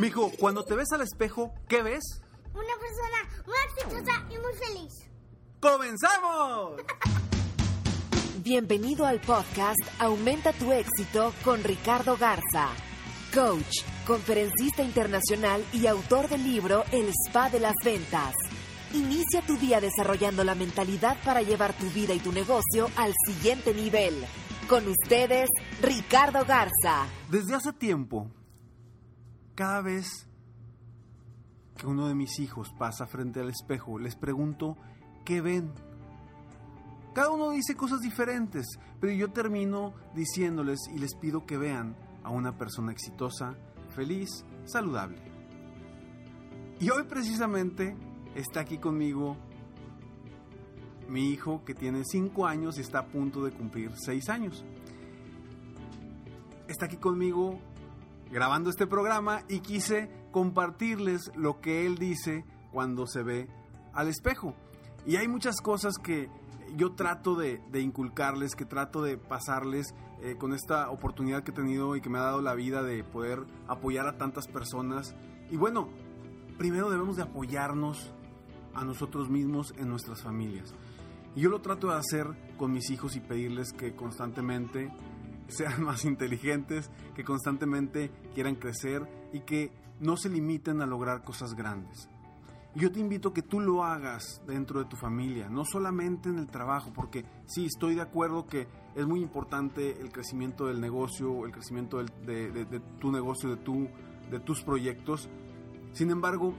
Mijo, cuando te ves al espejo, ¿qué ves? Una persona muy exitosa y muy feliz. ¡Comenzamos! Bienvenido al podcast Aumenta tu éxito con Ricardo Garza, coach, conferencista internacional y autor del libro El Spa de las Ventas. Inicia tu día desarrollando la mentalidad para llevar tu vida y tu negocio al siguiente nivel. Con ustedes, Ricardo Garza. Desde hace tiempo, cada vez que uno de mis hijos pasa frente al espejo, les pregunto qué ven. Cada uno dice cosas diferentes, pero yo termino diciéndoles y les pido que vean a una persona exitosa, feliz, saludable. Y hoy precisamente está aquí conmigo mi hijo que tiene 5 años y está a punto de cumplir 6 años. Está aquí conmigo grabando este programa y quise compartirles lo que él dice cuando se ve al espejo. Y hay muchas cosas que yo trato de, inculcarles, que trato de pasarles eh, con esta oportunidad que he tenido y que me ha dado la vida de poder apoyar a tantas personas. Y bueno, primero debemos de apoyarnos a nosotros mismos en nuestras familias. Y yo lo trato de hacer con mis hijos y pedirles que constantemente sean más inteligentes, que constantemente quieran crecer y que no se limiten a lograr cosas grandes. Yo te invito a que tú lo hagas dentro de tu familia, no solamente en el trabajo, porque sí, estoy de acuerdo que es muy importante el crecimiento del negocio, el crecimiento de, tu negocio, de, de tus proyectos. Sin embargo,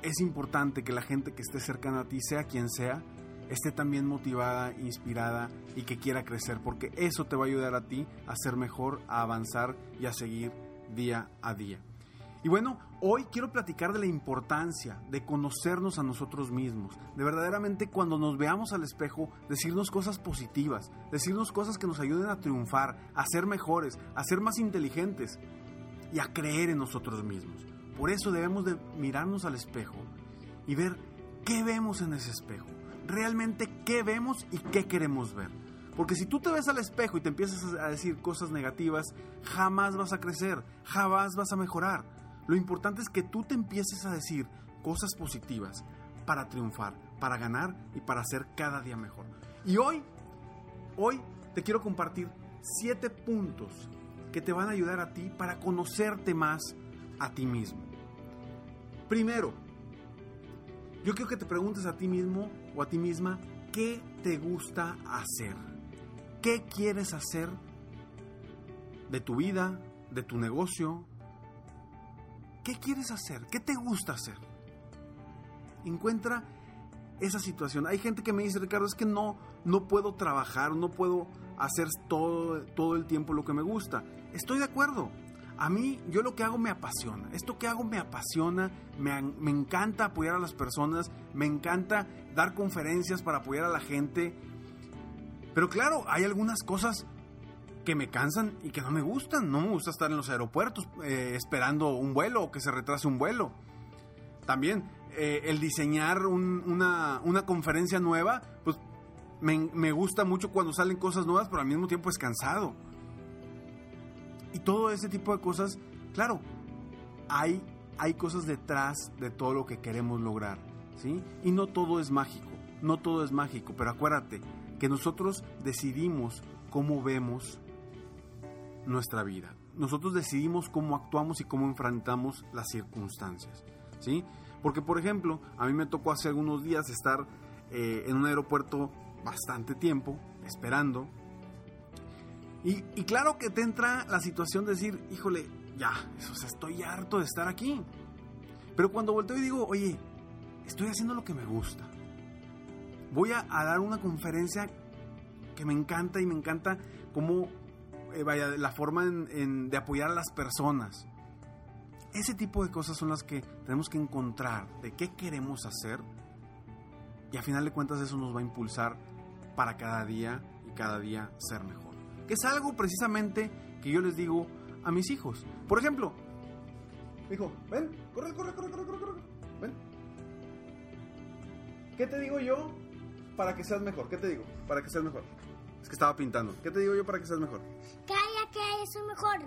es importante que la gente que esté cercana a ti, sea quien sea, esté también motivada, inspirada y que quiera crecer, porque eso te va a ayudar a ti a ser mejor, a avanzar y a seguir día a día. Y bueno, hoy quiero platicar de la importancia de conocernos a nosotros mismos, de verdaderamente cuando nos veamos al espejo, decirnos cosas positivas, decirnos cosas que nos ayuden a triunfar, a ser mejores, a ser más inteligentes y a creer en nosotros mismos. Por eso debemos de mirarnos al espejo y ver qué vemos en ese espejo, realmente qué vemos y qué queremos ver. Porque si tú te ves al espejo y te empiezas a decir cosas negativas, jamás vas a crecer, jamás vas a mejorar. Lo importante es que tú te empieces a decir cosas positivas para triunfar, para ganar y para ser cada día mejor. Y hoy, hoy te quiero compartir siete puntos que te van a ayudar a ti para conocerte más a ti mismo. Primero, yo quiero que te preguntes a ti mismo o a ti misma qué te gusta hacer. ¿Qué quieres hacer de tu vida, de tu negocio, ¿Qué quieres hacer? ¿Qué te gusta hacer? Encuentra esa situación. Hay gente que me dice, Ricardo, es que no, no puedo trabajar, no puedo hacer todo, todo el tiempo lo que me gusta. Estoy de acuerdo. A mí, yo lo que hago me apasiona. Esto que hago me apasiona, me, me encanta apoyar a las personas, me encanta dar conferencias para apoyar a la gente. Pero claro, hay algunas cosas que me cansan y que no me gustan. No me gusta estar en los aeropuertos eh, esperando un vuelo o que se retrase un vuelo. También eh, el diseñar una, conferencia nueva, pues me, gusta mucho cuando salen cosas nuevas, pero al mismo tiempo es cansado. Y todo ese tipo de cosas, claro, hay, hay cosas detrás de todo lo que queremos lograr, ¿sí? Y no todo es mágico, no todo es mágico, pero acuérdate que nosotros decidimos cómo vemos nuestra vida. nosotros decidimos cómo actuamos y cómo enfrentamos las circunstancias, ¿sí? Porque, por ejemplo, a mí me tocó hace algunos días estar eh, en un aeropuerto bastante tiempo, esperando. Y, claro que te entra la situación de decir, híjole, ya, estoy harto de estar aquí. Pero cuando volteo y digo, oye, estoy haciendo lo que me gusta. Voy a, dar una conferencia que me encanta y me encanta cómo, eh, vaya, la forma de apoyar a las personas. Ese tipo de cosas son las que tenemos que encontrar de qué queremos hacer y a final de cuentas eso nos va a impulsar para cada día y cada día ser mejor. Que es algo precisamente que yo les digo a mis hijos. Por ejemplo, hijo, ven, corre, corre, corre, corre, corre, corre, ven. ¿Qué te digo yo para que seas mejor? ¿Qué te digo? Para que seas mejor. Es que estaba pintando. ¿Qué te digo yo para que seas mejor? Calla, calla, soy mejor.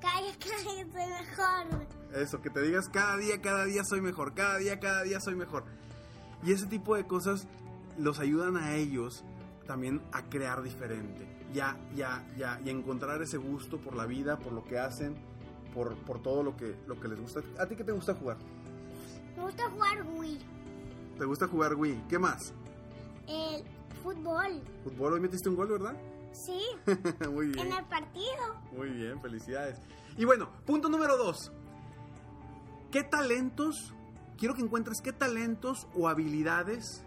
Calla, calla, soy mejor. Eso, que te digas cada día, cada día soy mejor. Cada día, cada día soy mejor. Y ese tipo de cosas los ayudan a ellos también a crear diferente. Ya, ya, ya, y encontrar ese gusto por la vida, por lo que hacen, por, por todo lo que, lo que les gusta. ¿A ti qué te gusta jugar? Me gusta jugar Wii. ¿Te gusta jugar Wii? ¿Qué más? El fútbol. Fútbol, hoy metiste un gol, ¿verdad? Sí. Muy bien. En el partido. Muy bien, felicidades. Y bueno, punto número dos. ¿Qué talentos? Quiero que encuentres qué talentos o habilidades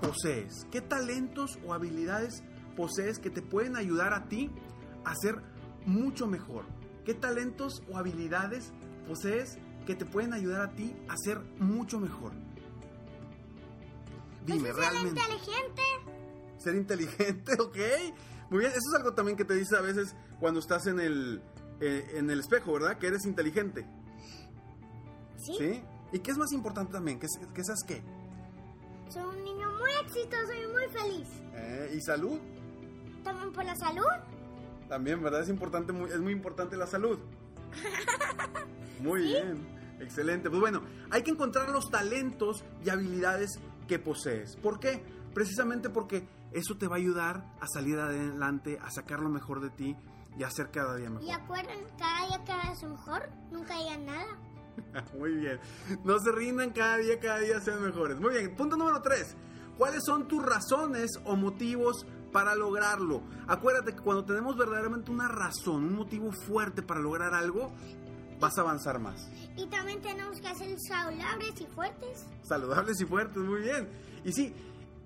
posees. ¿Qué talentos o habilidades posees que te pueden ayudar a ti a ser mucho mejor? ¿Qué talentos o habilidades posees que te pueden ayudar a ti a ser mucho mejor? Dime, pues realmente. Ser inteligente. Ser inteligente, ok. Muy bien, eso es algo también que te dice a veces cuando estás en el, eh, en el espejo, ¿verdad? Que eres inteligente. Sí. ¿Sí? ¿Y qué es más importante también? ¿Que, que seas qué? Soy un exitoso y muy feliz. Eh, ¿Y salud? También por la salud. También, ¿verdad? Es importante, muy, es muy importante la salud. Muy ¿Sí? bien, excelente. Pues bueno, hay que encontrar los talentos y habilidades que posees. ¿Por qué? Precisamente porque eso te va a ayudar a salir adelante, a sacar lo mejor de ti y a ser cada día mejor. Y acuerden, cada día cada vez mejor, nunca digan nada. Muy bien. No se rindan cada día, cada día sean mejores. Muy bien. Punto número 3. ¿Cuáles son tus razones o motivos para lograrlo? Acuérdate que cuando tenemos verdaderamente una razón, un motivo fuerte para lograr algo, vas a avanzar más. Y también tenemos que ser saludables y fuertes. Saludables y fuertes, muy bien. Y sí,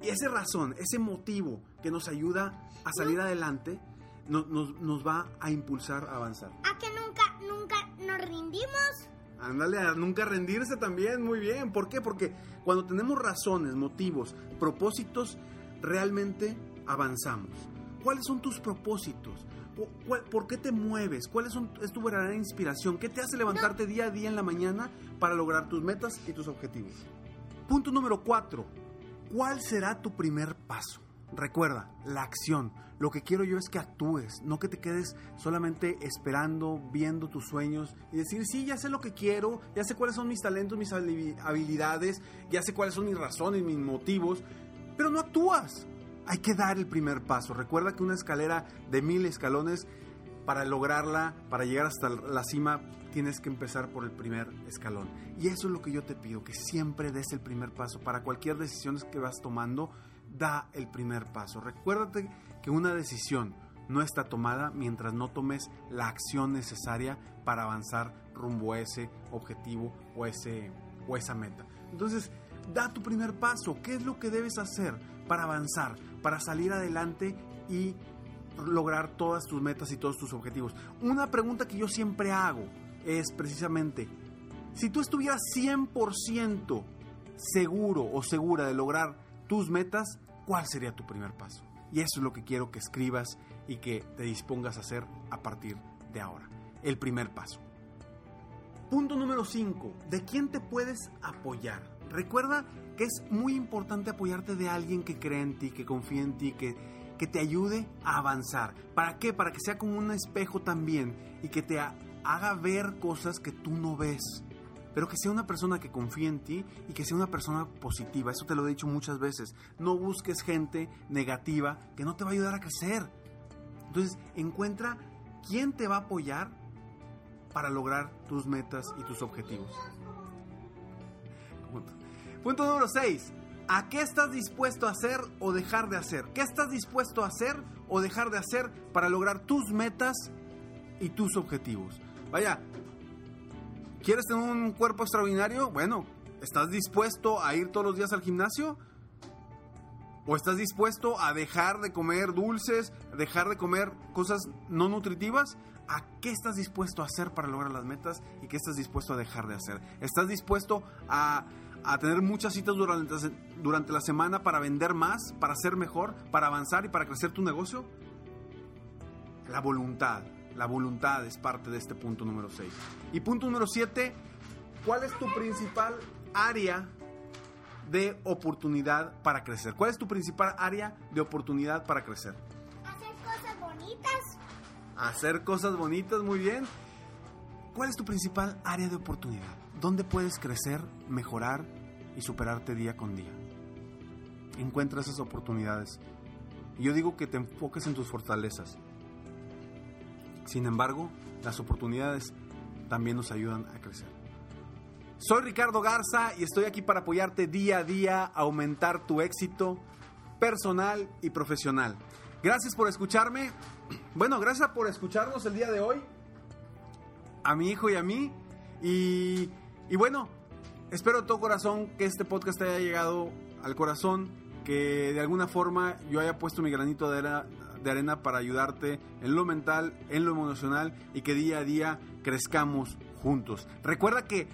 esa razón, ese motivo que nos ayuda a salir no. adelante, nos, nos, nos va a impulsar a avanzar. ¿A que nunca, nunca nos rindimos? Ándale, a nunca rendirse también, muy bien. ¿Por qué? Porque cuando tenemos razones, motivos, propósitos, realmente avanzamos. ¿Cuáles son tus propósitos? ¿Por, qué te mueves? ¿Cuál es, tu verdadera inspiración? ¿Qué te hace levantarte día a día en la mañana para lograr tus metas y tus objetivos? Punto número cuatro. ¿Cuál será tu primer paso? Recuerda, la acción. Lo que quiero yo es que actúes, no que te quedes solamente esperando, viendo tus sueños y decir, sí, ya sé lo que quiero, ya sé cuáles son mis talentos, mis habilidades, ya sé cuáles son mis razones, mis motivos, pero no actúas. Hay que dar el primer paso. Recuerda que una escalera de mil escalones, para lograrla, para llegar hasta la cima, tienes que empezar por el primer escalón. Y eso es lo que yo te pido, que siempre des el primer paso. Para cualquier decisión que vas tomando, da el primer paso. Recuérdate que una decisión no está tomada mientras no tomes la acción necesaria para avanzar rumbo a ese objetivo o, ese, o esa meta. Entonces, da tu primer paso. ¿Qué es lo que debes hacer para avanzar, para salir adelante y lograr todas tus metas y todos tus objetivos? Una pregunta que yo siempre hago es precisamente, si tú estuvieras 100% seguro o segura de lograr tus metas, ¿cuál sería tu primer paso? Y eso es lo que quiero que escribas y que te dispongas a hacer a partir de ahora. El primer paso. Punto número 5. ¿De quién te puedes apoyar? Recuerda que es muy importante apoyarte de alguien que cree en ti, que confíe en ti, que, que te ayude a avanzar. ¿Para qué? Para que sea como un espejo también y que te haga ver cosas que tú no ves pero que sea una persona que confíe en ti y que sea una persona positiva. Eso te lo he dicho muchas veces. No busques gente negativa que no te va a ayudar a crecer. Entonces, encuentra quién te va a apoyar para lograr tus metas y tus objetivos. Punto número 6. ¿A qué estás dispuesto a hacer o dejar de hacer? ¿Qué estás dispuesto a hacer o dejar de hacer para lograr tus metas y tus objetivos? Vaya, ¿quieres tener un cuerpo extraordinario? Bueno, ¿estás dispuesto a ir todos los días al gimnasio? ¿O estás dispuesto a dejar de comer dulces, dejar de comer cosas no nutritivas? ¿A qué estás dispuesto a hacer para lograr las metas y qué estás dispuesto a dejar de hacer? ¿Estás dispuesto a, a tener muchas citas durante, durante la semana para vender más, para ser mejor, para avanzar y para crecer tu negocio? La voluntad. La voluntad es parte de este punto número 6. Y punto número 7, ¿cuál es tu principal área de oportunidad para crecer? ¿Cuál es tu principal área de oportunidad para crecer? Hacer cosas bonitas. Hacer cosas bonitas, muy bien. ¿Cuál es tu principal área de oportunidad? ¿Dónde puedes crecer, mejorar y superarte día con día? Encuentra esas oportunidades. Y yo digo que te enfoques en tus fortalezas. Sin embargo, las oportunidades también nos ayudan a crecer. Soy Ricardo Garza y estoy aquí para apoyarte día a día a aumentar tu éxito personal y profesional. Gracias por escucharme. Bueno, gracias por escucharnos el día de hoy. A mi hijo y a mí. Y, y bueno, espero de todo corazón que este podcast haya llegado al corazón. Que de alguna forma yo haya puesto mi granito de de arena para ayudarte en lo mental, en lo emocional y que día a día crezcamos juntos. Recuerda que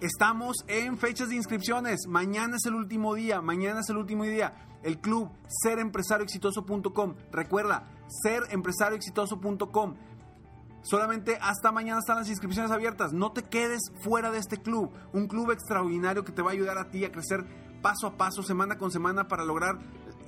Estamos en fechas de inscripciones. Mañana es el último día. Mañana es el último día. El club serempresarioexitoso.com. Recuerda, serempresarioexitoso.com. Solamente hasta mañana están las inscripciones abiertas. No te quedes fuera de este club. Un club extraordinario que te va a ayudar a ti a crecer paso a paso, semana con semana, para lograr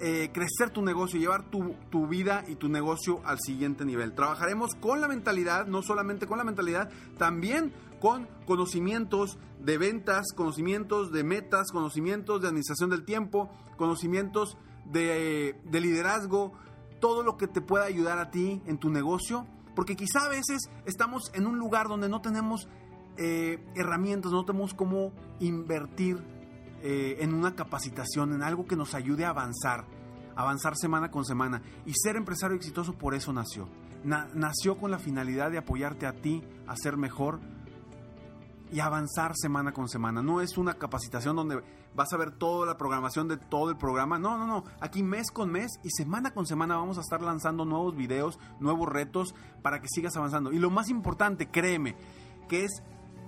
eh, crecer tu negocio, llevar tu, tu, vida y tu negocio al siguiente nivel. Trabajaremos con la mentalidad, no solamente con la mentalidad, también con conocimientos de ventas, conocimientos de metas, conocimientos de administración del tiempo, conocimientos de, de liderazgo, todo lo que te pueda ayudar a ti en tu negocio, porque quizá a veces estamos en un lugar donde no tenemos eh, herramientas, no tenemos cómo invertir eh, en una capacitación, en algo que nos ayude a avanzar, avanzar semana con semana. Y ser empresario exitoso por eso nació. Na, nació con la finalidad de apoyarte a ti a ser mejor y avanzar semana con semana. No es una capacitación donde vas a ver toda la programación de todo el programa. No, no, no. Aquí mes con mes y semana con semana vamos a estar lanzando nuevos videos, nuevos retos para que sigas avanzando. Y lo más importante, créeme, que es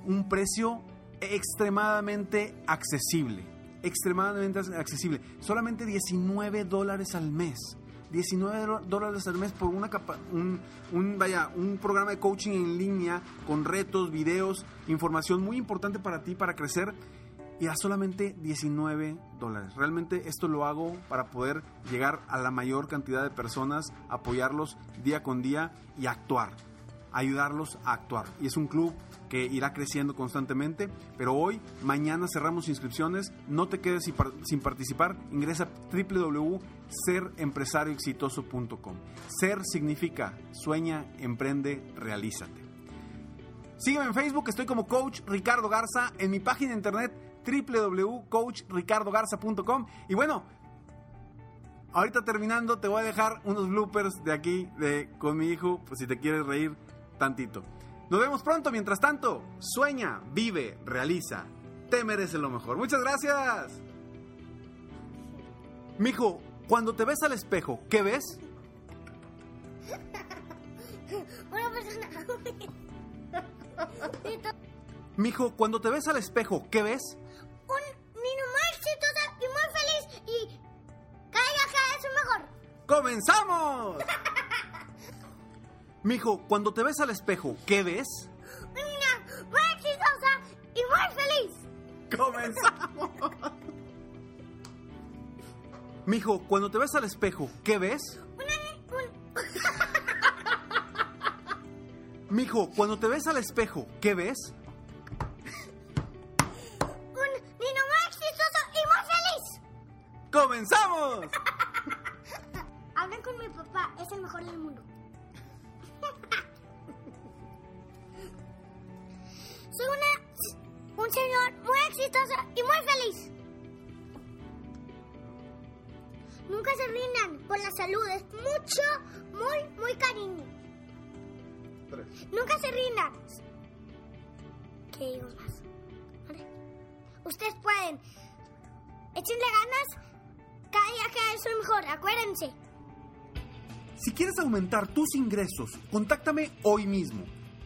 un precio extremadamente accesible. Extremadamente accesible. Solamente 19 dólares al mes. 19 dólares al mes por una capa, un, un, vaya, un programa de coaching en línea con retos, videos, información muy importante para ti para crecer y a solamente 19 dólares. Realmente esto lo hago para poder llegar a la mayor cantidad de personas, apoyarlos día con día y actuar, ayudarlos a actuar. Y es un club que irá creciendo constantemente, pero hoy, mañana cerramos inscripciones, no te quedes sin, participar, ingresa a www.serempresarioexitoso.com. Ser significa sueña, emprende, realízate. Sígueme en Facebook, estoy como Coach Ricardo Garza, en mi página de internet www.coachricardogarza.com y bueno, ahorita terminando te voy a dejar unos bloopers de aquí de con mi hijo, pues si te quieres reír tantito. Nos vemos pronto, mientras tanto, sueña, vive, realiza. Te mereces lo mejor. Muchas gracias. Mijo, cuando te ves al espejo, ¿qué ves? Una persona. Mijo, cuando te ves al espejo, ¿qué ves? Un niño más y muy feliz y cada día cada vez mejor. ¡Comenzamos! Mijo, cuando te ves al espejo, ¿qué ves? Una muy exitosa y muy feliz. ¡Comenzamos! Mijo, cuando te ves al espejo, ¿qué ves? Una un- Mijo, cuando te ves al espejo, ¿qué ves? Muy exitoso y muy feliz. Nunca se rindan por la salud, es mucho, muy, muy cariño. Nunca se rindan. ¿Qué digo más? Vale. Ustedes pueden. Échenle ganas. Cada día que es mejor, acuérdense. Si quieres aumentar tus ingresos, contáctame hoy mismo.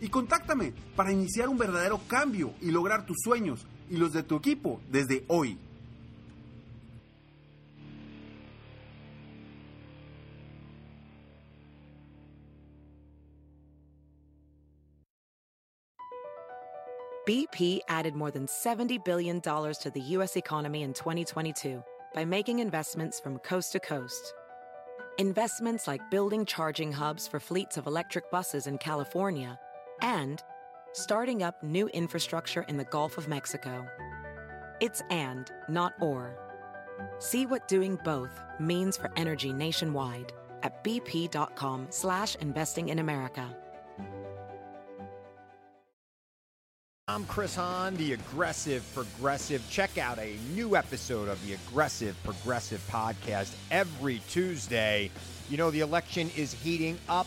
y contáctame para iniciar un verdadero cambio y lograr tus sueños y los de tu equipo desde hoy. BP added more than $70 billion to the U.S. economy in 2022 by making investments from coast to coast. Investments like building charging hubs for fleets of electric buses in California and starting up new infrastructure in the Gulf of Mexico. It's and, not or. See what doing both means for energy nationwide at bp.com slash investing in America. I'm Chris Hahn, the Aggressive Progressive. Check out a new episode of the Aggressive Progressive podcast every Tuesday. You know, the election is heating up